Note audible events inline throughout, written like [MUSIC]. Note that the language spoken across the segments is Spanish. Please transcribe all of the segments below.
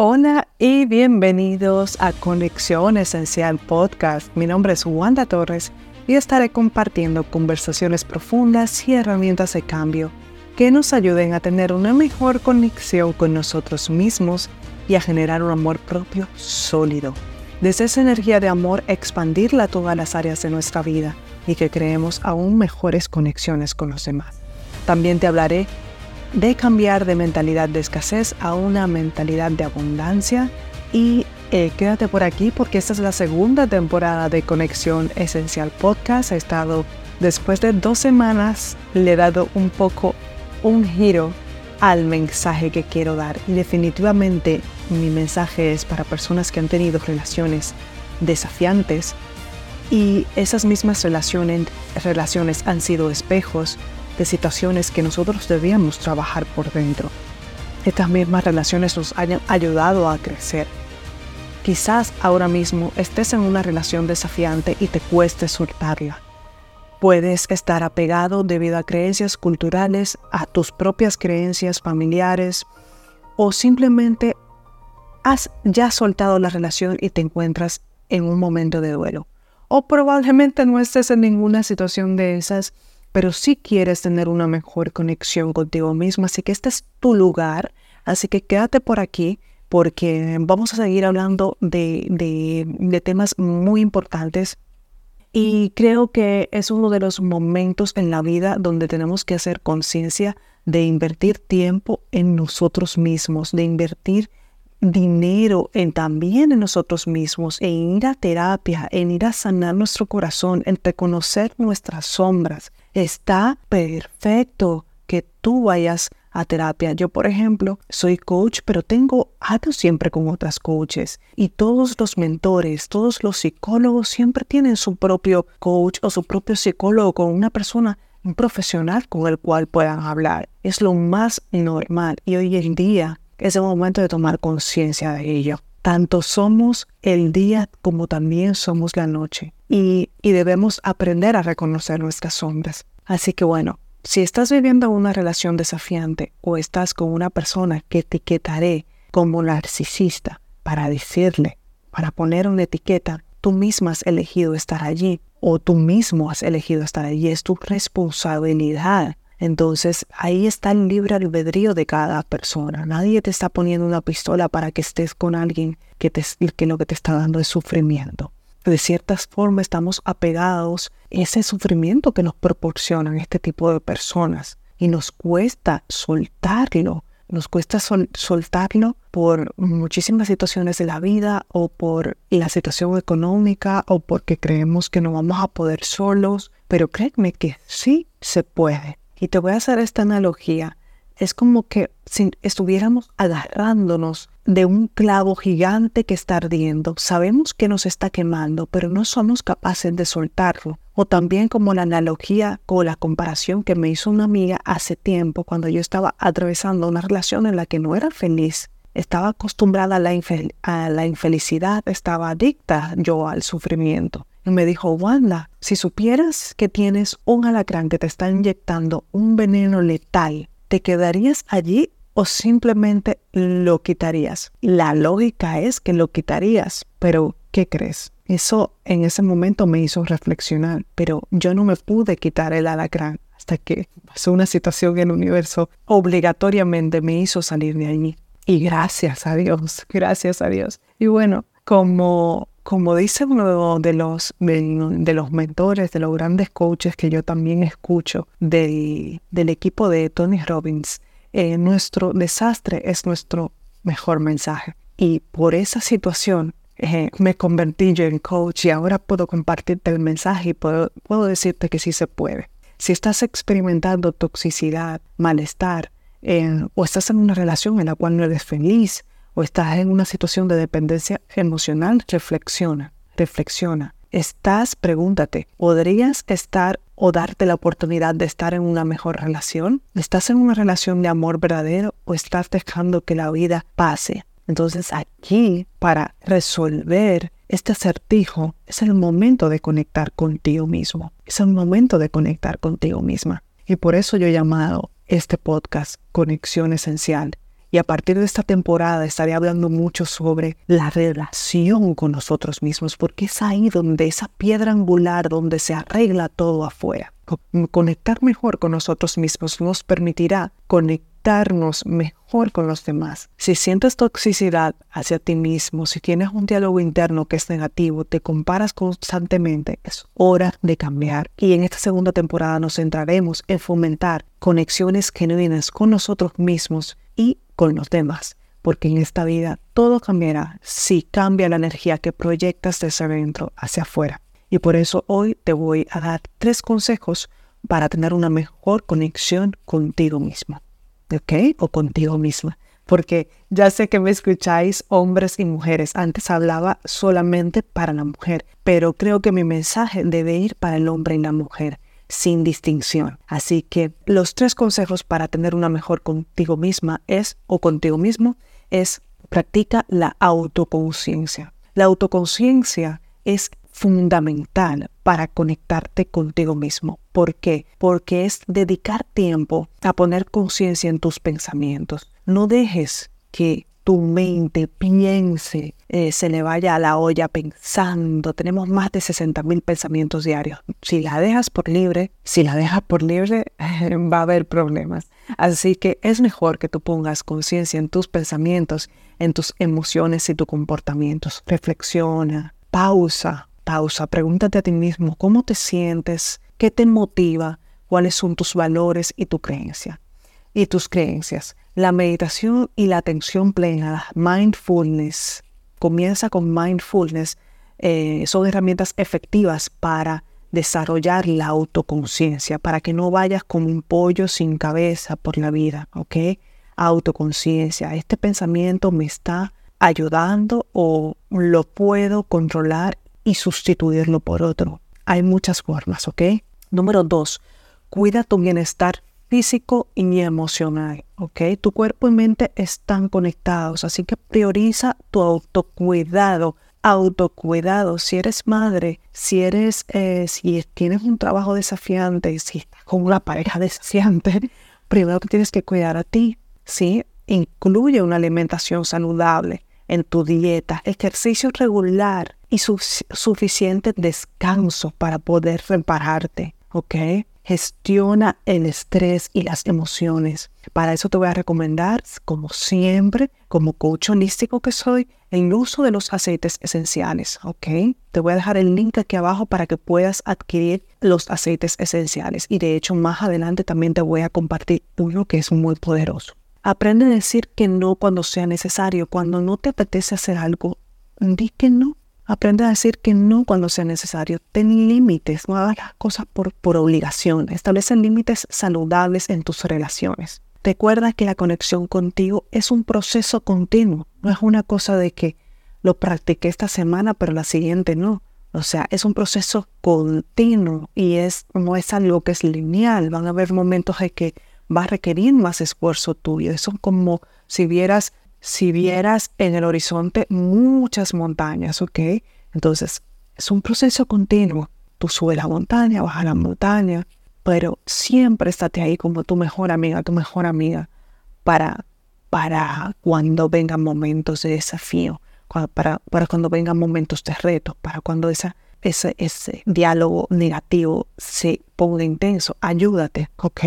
Hola y bienvenidos a Conexión Esencial Podcast. Mi nombre es Wanda Torres y estaré compartiendo conversaciones profundas y herramientas de cambio que nos ayuden a tener una mejor conexión con nosotros mismos y a generar un amor propio sólido. Desde esa energía de amor expandirla a todas las áreas de nuestra vida y que creemos aún mejores conexiones con los demás. También te hablaré de cambiar de mentalidad de escasez a una mentalidad de abundancia. Y eh, quédate por aquí porque esta es la segunda temporada de Conexión Esencial Podcast. He estado, después de dos semanas, le he dado un poco un giro al mensaje que quiero dar. Y definitivamente mi mensaje es para personas que han tenido relaciones desafiantes y esas mismas relaciones, relaciones han sido espejos de situaciones que nosotros debíamos trabajar por dentro. Estas mismas relaciones nos hayan ayudado a crecer. Quizás ahora mismo estés en una relación desafiante y te cueste soltarla. Puedes estar apegado debido a creencias culturales, a tus propias creencias familiares o simplemente has ya soltado la relación y te encuentras en un momento de duelo. O probablemente no estés en ninguna situación de esas pero si quieres tener una mejor conexión contigo mismo, así que este es tu lugar, así que quédate por aquí porque vamos a seguir hablando de, de temas muy importantes. Y creo que es uno de los momentos en la vida donde tenemos que hacer conciencia de invertir tiempo en nosotros mismos, de invertir dinero en también en nosotros mismos, en ir a terapia, en ir a sanar nuestro corazón, en reconocer nuestras sombras, Está perfecto que tú vayas a terapia. Yo, por ejemplo, soy coach, pero tengo algo siempre con otras coaches. Y todos los mentores, todos los psicólogos siempre tienen su propio coach o su propio psicólogo con una persona, profesional con el cual puedan hablar. Es lo más normal. Y hoy en día es el momento de tomar conciencia de ello. Tanto somos el día como también somos la noche y, debemos aprender a reconocer nuestras sombras. Así que bueno, si estás viviendo una relación desafiante o estás con una persona que etiquetaré como narcisista para decirle, para poner una etiqueta, tú misma has elegido estar allí o tú mismo has elegido estar allí, es tu responsabilidad. Entonces ahí está el libre albedrío de cada persona. Nadie te está poniendo una pistola para que estés con alguien que, te, que lo que te está dando es sufrimiento de ciertas formas estamos apegados a ese sufrimiento que nos proporcionan este tipo de personas y nos cuesta soltarlo. Nos cuesta soltarlo por muchísimas situaciones de la vida o por la situación económica o porque creemos que no vamos a poder solos, pero créeme que sí se puede. Y te voy a hacer esta analogía es como que si estuviéramos agarrándonos de un clavo gigante que está ardiendo. Sabemos que nos está quemando, pero no somos capaces de soltarlo. O también como la analogía o la comparación que me hizo una amiga hace tiempo cuando yo estaba atravesando una relación en la que no era feliz. Estaba acostumbrada a la, a la infelicidad, estaba adicta yo al sufrimiento. Y me dijo, Wanda, si supieras que tienes un alacrán que te está inyectando un veneno letal ¿te quedarías allí o simplemente lo quitarías? La lógica es que lo quitarías, pero ¿qué crees? Eso en ese momento me hizo reflexionar, pero yo no me pude quitar el alacrán hasta que pasó una situación en el universo, obligatoriamente me hizo salir de allí. Y gracias a Dios, [LAUGHS] gracias a Dios. Y bueno, como, como dice uno de los, de, los mentores, de los grandes coaches que yo también escucho del, equipo de Tony Robbins, eh, nuestro desastre es nuestro mejor mensaje. Y por esa situación eh, me convertí yo en coach y ahora puedo compartirte el mensaje y puedo, puedo decirte que sí se puede. Si estás experimentando toxicidad, malestar, eh, o estás en una relación en la cual no eres feliz, o estás en una situación de dependencia emocional, reflexiona, reflexiona. Estás, pregúntate, ¿podrías estar o darte la oportunidad de estar en una mejor relación? ¿Estás en una relación de amor verdadero o estás dejando que la vida pase? Entonces aquí, para resolver este acertijo, es el momento de conectar contigo mismo. Es el momento de conectar contigo misma. Y por eso yo he llamado este podcast Conexión Esencial Y a partir de esta temporada estaré hablando mucho sobre la relación con nosotros mismos, porque es ahí donde esa piedra angular, donde se arregla todo afuera. Conectar mejor con nosotros mismos nos permitirá conectarnos mejor con los demás. Si sientes toxicidad hacia ti mismo, si tienes un diálogo interno que es negativo, te comparas constantemente, es hora de cambiar. Y en esta segunda temporada nos centraremos en fomentar conexiones genuinas con nosotros mismos con los demás, porque en esta vida todo cambiará si cambia la energía que proyectas desde adentro hacia afuera. Y por eso hoy te voy a dar tres consejos para tener una mejor conexión contigo mismo, ¿ok? O contigo misma. Porque ya sé que me escucháis hombres y mujeres. Antes hablaba solamente para la mujer, pero creo que mi mensaje debe ir para el hombre y la mujer sin distinción. Así que los tres consejos para tener una mejor contigo misma es, o contigo mismo, es practica la autoconciencia. La autoconciencia es fundamental para conectarte contigo mismo. ¿Por qué? Porque es dedicar tiempo a poner conciencia en tus pensamientos. No dejes que tu mente piense, eh, se le vaya a la olla pensando. Tenemos más de 60 mil pensamientos diarios. Si la dejas por libre, si la dejas por libre, [LAUGHS] va a haber problemas. Así que es mejor que tú pongas conciencia en tus pensamientos, en tus emociones y tus comportamientos. Reflexiona, pausa, pausa, pregúntate a ti mismo cómo te sientes, qué te motiva, cuáles son tus valores y tu creencia. Y tus creencias. La meditación y la atención plena, mindfulness, comienza con mindfulness, eh, son herramientas efectivas para desarrollar la autoconciencia, para que no vayas como un pollo sin cabeza por la vida, ¿ok? Autoconciencia, este pensamiento me está ayudando o lo puedo controlar y sustituirlo por otro. Hay muchas formas, ¿ok? Número dos, cuida tu bienestar físico y emocional, ¿ok? Tu cuerpo y mente están conectados, así que prioriza tu autocuidado. Autocuidado, si eres madre, si eres, eh, si tienes un trabajo desafiante, si estás con una pareja [LAUGHS] desafiante, primero que tienes que cuidar a ti, ¿sí? Incluye una alimentación saludable en tu dieta, ejercicio regular y suficiente descanso para poder repararte, ¿ok? Gestiona el estrés y las emociones. Para eso te voy a recomendar, como siempre, como coach que soy, el uso de los aceites esenciales, ¿ok? Te voy a dejar el link aquí abajo para que puedas adquirir los aceites esenciales. Y de hecho, más adelante también te voy a compartir uno que es muy poderoso. Aprende a decir que no cuando sea necesario. Cuando no te apetece hacer algo, di que no. Aprende a decir que no cuando sea necesario. Ten límites, no hagas las cosas por, por obligación. Establece límites saludables en tus relaciones. Recuerda que la conexión contigo es un proceso continuo. No es una cosa de que lo practiqué esta semana, pero la siguiente no. O sea, es un proceso continuo y es, no es algo que es lineal. Van a haber momentos en que va a requerir más esfuerzo tuyo. Eso es como si vieras si vieras en el horizonte muchas montañas, ¿ok? Entonces, es un proceso continuo. Tú subes la montaña, bajas la montaña, pero siempre estate ahí como tu mejor amiga, tu mejor amiga, para, para cuando vengan momentos de desafío, para, para cuando vengan momentos de reto, para cuando ese, ese diálogo negativo se ponga intenso. Ayúdate, ¿ok?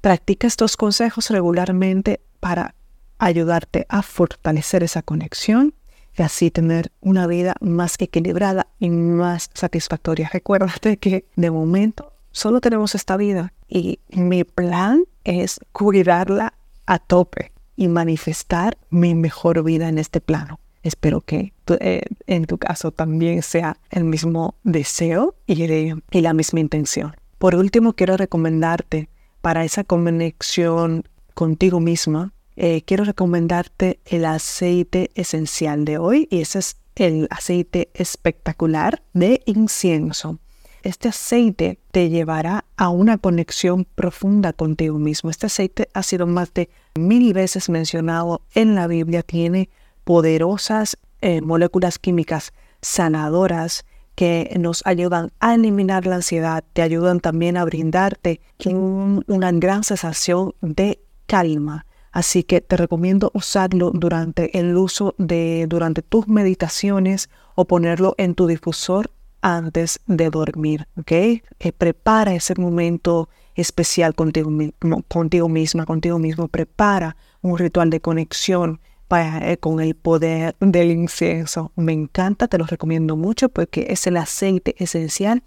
Practica estos consejos regularmente para ayudarte a fortalecer esa conexión y así tener una vida más equilibrada y más satisfactoria. Recuérdate que de momento solo tenemos esta vida y mi plan es cuidarla a tope y manifestar mi mejor vida en este plano. Espero que eh, en tu caso también sea el mismo deseo y, y la misma intención. Por último, quiero recomendarte para esa conexión contigo misma eh, quiero recomendarte el aceite esencial de hoy y ese es el aceite espectacular de incienso. Este aceite te llevará a una conexión profunda contigo mismo. Este aceite ha sido más de mil veces mencionado en la Biblia. Tiene poderosas eh, moléculas químicas sanadoras que nos ayudan a eliminar la ansiedad, te ayudan también a brindarte una gran sensación de calma Así que te recomiendo usarlo durante el uso de durante tus meditaciones o ponerlo en tu difusor antes de dormir, ¿ok? Eh, prepara ese momento especial contigo, contigo misma, contigo mismo. Prepara un ritual de conexión para, eh, con el poder del incienso. Me encanta, te lo recomiendo mucho porque es el aceite esencial,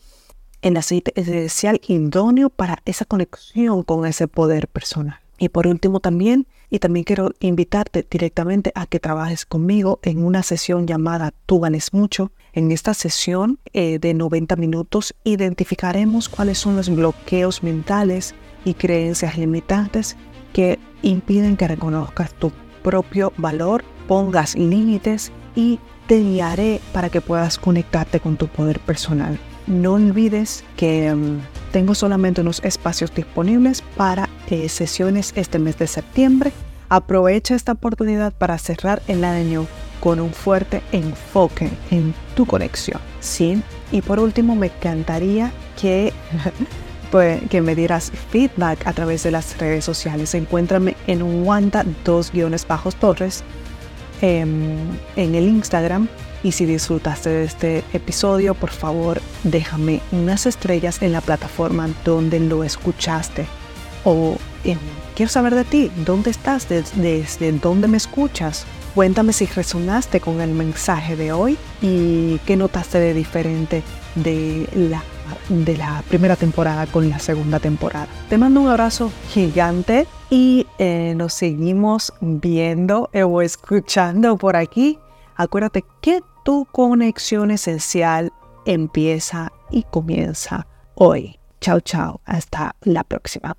el aceite esencial idóneo para esa conexión con ese poder personal. Y por último también, y también quiero invitarte directamente a que trabajes conmigo en una sesión llamada Tú ganes mucho. En esta sesión eh, de 90 minutos identificaremos cuáles son los bloqueos mentales y creencias limitantes que impiden que reconozcas tu propio valor, pongas límites y te guiaré para que puedas conectarte con tu poder personal. No olvides que mm, tengo solamente unos espacios disponibles para eh, sesiones este mes de septiembre. Aprovecha esta oportunidad para cerrar el año con un fuerte enfoque en tu conexión. ¿sí? Y por último, me encantaría que, [LAUGHS] pues, que me dieras feedback a través de las redes sociales. Encuéntrame en Wanda 2-Torres em, en el Instagram y si disfrutaste de este episodio, por favor déjame unas estrellas en la plataforma donde lo escuchaste. O quiero saber de ti, ¿dónde estás? ¿Desde, desde dónde me escuchas? Cuéntame si resonaste con el mensaje de hoy y qué notaste de diferente de la, de la primera temporada con la segunda temporada. Te mando un abrazo gigante y eh, nos seguimos viendo o escuchando por aquí Acuérdate que tu conexión esencial empieza y comienza hoy. Chao, chao. Hasta la próxima.